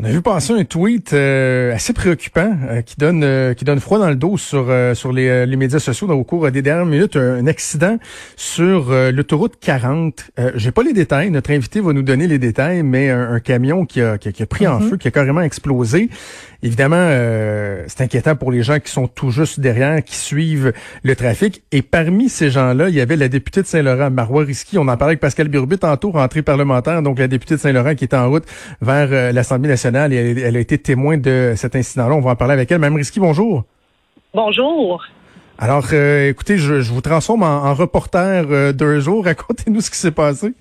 On a vu passer un tweet euh, assez préoccupant euh, qui donne euh, qui donne froid dans le dos sur sur les, les, médias sociaux dans, au cours des dernières minutes un, accident sur l'autoroute 40. J'ai pas les détails, notre invité va nous donner les détails, mais un, camion qui a, qui a, pris en mm-hmm. feu, qui a carrément explosé. Évidemment, euh, c'est inquiétant pour les gens qui sont tout juste derrière, qui suivent le trafic. Et parmi ces gens-là, il y avait la députée de Saint-Laurent, Marois Risky. On en parlait avec Pascal Birbit tantôt, rentrée parlementaire, donc la députée de Saint-Laurent qui est en route vers euh, l'Assemblée nationale et elle, a été témoin de cet incident-là. On va en parler avec elle. Mme Risky, bonjour. Bonjour. Alors, euh, écoutez, je, vous transforme en, reporter d'un jour. Racontez-nous ce qui s'est passé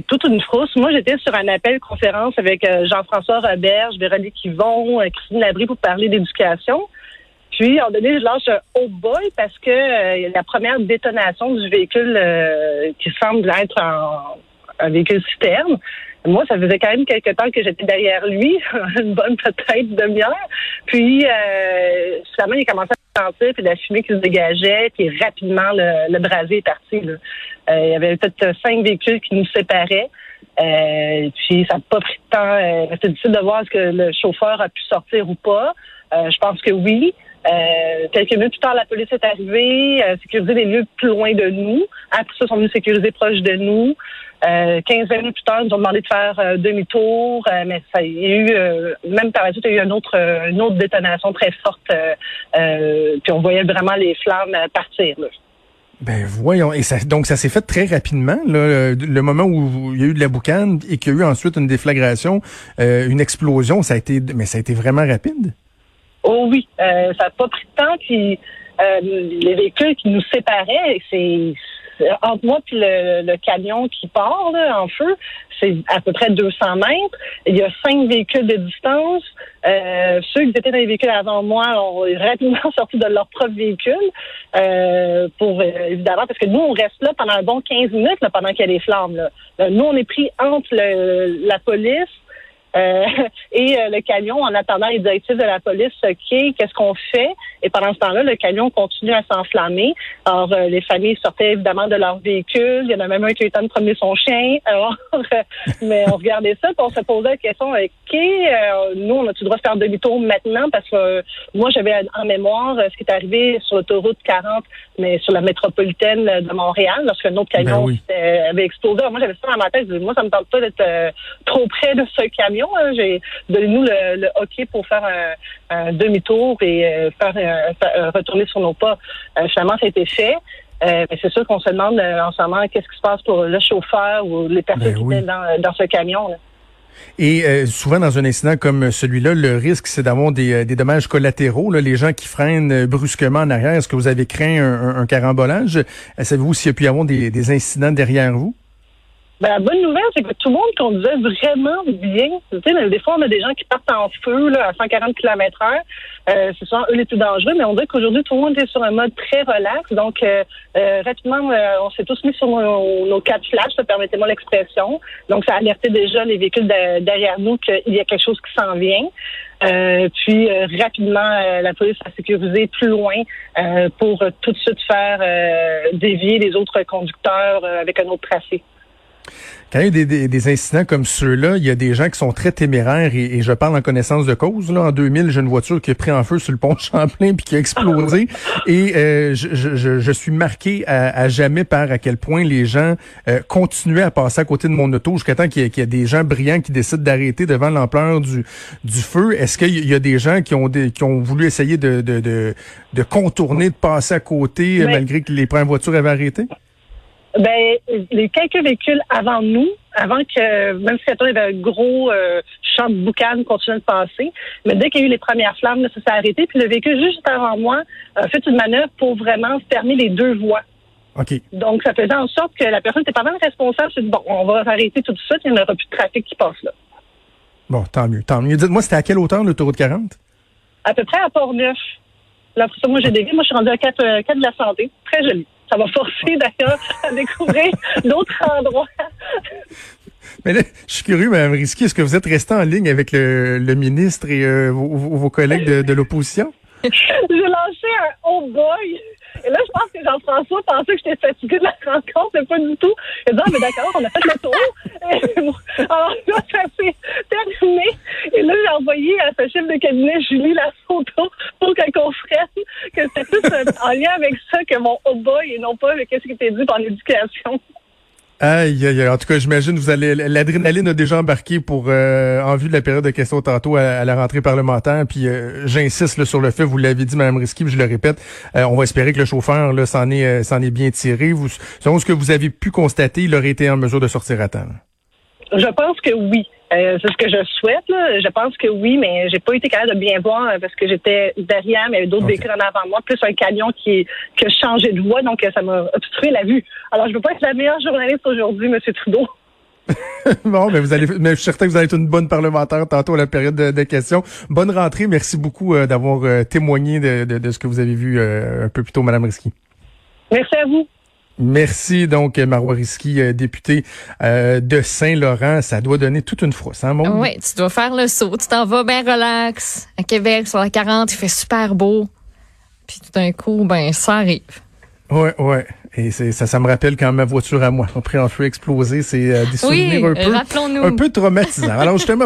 toute une frousse. Moi, j'étais sur un appel conférence avec euh, Jean-François Roberge, Véronique Yvon, euh, Christine Labrie pour parler d'éducation. Puis, à un donné, je lâche un oh boy parce que euh, la première détonation du véhicule qui semble être un véhicule citerne. Moi, ça faisait quand même quelques temps que j'étais derrière lui, une bonne peut-être demi-heure. Puis, euh, finalement, il a commencé à sentir, puis la fumée qui se dégageait, puis rapidement, le, le brasier est parti. Là. Euh, il y avait peut-être cinq véhicules qui nous séparaient. Euh, puis ça n'a pas pris de temps. Euh, C'était difficile de voir est-ce que le chauffeur a pu sortir ou pas. Euh, je pense que oui. Euh, quelques minutes plus tard, la police est arrivée, euh, sécuriser les lieux plus loin de nous. Après ça, ils sont venus sécuriser proche de nous. Euh, 15 minutes plus tard, ils nous ont demandé de faire euh, demi-tour, euh, mais ça il y a eu, même par la suite, il y a eu une autre, une autre détonation très forte. puis on voyait vraiment les flammes partir. Là. Ben voyons, et ça, donc ça s'est fait très rapidement, là, le moment où il y a eu de la boucane et qu'il y a eu ensuite une déflagration, une explosion, ça a été, mais ça a été vraiment rapide? Oh oui, euh, ça n'a pas pris de temps. Puis euh, les véhicules qui nous séparaient, c'est entre moi et le, camion qui part en feu, c'est à peu près 200 mètres. Il y a cinq véhicules de distance. Euh, ceux qui étaient dans les véhicules avant moi ont rapidement sorti de leur propre véhicule euh, pour évidemment parce que nous on reste là pendant un bon 15 minutes là, pendant qu'il y a des flammes. Là. Nous on est pris entre le, la police euh, et euh, le camion, en attendant les directives de la police, OK, qu'est-ce qu'on fait? Et pendant ce temps-là, le camion continue à s'enflammer. Alors, euh, les familles sortaient évidemment de leur véhicule. Il y en a même un qui a eu le temps de promener son chien. Alors, mais on regardait ça, puis on se posait la question, OK, nous, on a-tu le droit de faire demi-tour maintenant? Parce que moi, j'avais en mémoire ce qui est arrivé sur l'autoroute 40, mais sur la métropolitaine de Montréal, lorsque autre ben camion avait explosé. moi, j'avais ça dans ma tête. Moi, ça me tente pas d'être trop près de ce camion Hein. J'ai donné-nous le, hockey pour faire un, demi-tour et euh, faire, euh, retourner sur nos pas. Euh, finalement, ça a été fait. mais c'est sûr qu'on se demande en ce moment qu'est-ce qui se passe pour le chauffeur ou les personnes ben qui étaient dans, ce camion. Et souvent dans un incident comme celui-là, le risque c'est d'avoir des, dommages collatéraux. les gens qui freinent brusquement en arrière. Est-ce que vous avez craint un, carambolage? Savez-vous s'il y a pu y avoir des incidents derrière vous? Ben, la bonne nouvelle, c'est que tout le monde conduisait vraiment bien. Tu sais, des fois, on a des gens qui partent en feu là, à 140 km heure. Euh, c'est souvent eux les plus dangereux, mais on dirait qu'aujourd'hui, tout le monde est sur un mode très relax. Donc, euh, euh rapidement, euh, on s'est tous mis sur nos, nos quatre flashs, permettez-moi l'expression. Donc, ça a alerté déjà les véhicules derrière nous qu'il y a quelque chose qui s'en vient. Euh, puis rapidement, la police a sécurisé plus loin pour tout de suite faire dévier les autres conducteurs avec un autre tracé. Quand il y a des, des, incidents comme ceux-là, il y a des gens qui sont très téméraires et, je parle en connaissance de cause. Là, en 2000, j'ai une voiture qui a pris en feu sur le pont Champlain puis qui a explosé. et euh, je, je, je, suis marqué à, jamais par à quel point les gens euh, continuaient à passer à côté de mon auto jusqu'à temps qu'il y, ait des gens brillants qui décident d'arrêter devant l'ampleur du, du feu. Est-ce qu'il y a des gens qui ont, qui ont voulu essayer de, de, de, de contourner, de passer à côté malgré que les premières voitures avaient arrêté? Ben, les quelques véhicules avant nous, avant que, même si il y avait un gros euh, champ de boucan continuait de passer, mais dès qu'il y a eu les premières flammes, ça s'est arrêté. Puis le véhicule juste avant moi a fait une manœuvre pour vraiment fermer les deux voies. OK. Donc, ça faisait en sorte que la personne était pas mal responsable. C'est bon, on va arrêter tout de suite, il n'y aura plus de trafic qui passe là. Bon, tant mieux, tant mieux. Dites-moi, c'était à quelle hauteur l'autoroute 40? À peu près à Port-Neuf. Là, pour ça, moi, j'ai dévié. Moi, je suis rendue à 4, euh, 4 de la santé. Très joli. Ça va forcer d'ailleurs à découvrir d'autres endroits. Mais là, je suis curieux, Mme Risky, est-ce que vous êtes resté en ligne avec le, le ministre et euh, vos, vos, collègues de, de l'opposition? J'ai lancé un oh boy et là, je pense que Jean-François pensait que j'étais fatiguée de la rencontre, mais pas du tout. Il dit, ah, mais d'accord, on a fait le tour. Alors là, ça s'est terminé. Et là, j'ai envoyé à sa chef de cabinet, Julie, la photo pour qu'elle comprenne que c'était plus en lien avec ça que mon oh pas avec ce qui était dit. Aïe, aïe, En tout cas, j'imagine vous allez l'adrénaline a déjà embarqué pour euh, en vue de la période de questions tantôt à, la rentrée parlementaire. Puis euh, j'insiste sur le fait, vous l'avez dit, Mme Risky, je le répète, euh, on va espérer que le chauffeur là s'en est s'en est bien tiré. Vous, selon ce que vous avez pu constater, il aurait été en mesure de sortir à temps. Je pense que oui. Euh, c'est ce que je souhaite. Je pense que oui, mais j'ai pas été capable de bien voir euh, parce que j'étais derrière, mais il y avait d'autres véhicules en avant moi, plus un camion qui, a changé de voie, donc euh, ça m'a obstrué la vue. Alors, je veux pas être la meilleure journaliste aujourd'hui, M. Trudeau. bon, mais vous allez, mais je suis certain que vous allez être une bonne parlementaire tantôt à la période de, questions. Bonne rentrée. Merci beaucoup d'avoir témoigné de, de, ce que vous avez vu un peu plus tôt, Mme Risky. Merci à vous. Merci donc Marois Risky, euh, député euh, de Saint-Laurent. Ça doit donner toute une frousse, hein, mon? Oui, tu dois faire le saut. Tu t'en vas bien relax à Québec sur la 40, il fait super beau. Puis tout d'un coup, ben ça arrive. Ouais, ouais. Et c'est ça, ça me rappelle quand ma voiture à moi a pris un feu explosé. C'est euh, des souvenirs un peu, un peu traumatisants. Alors justement.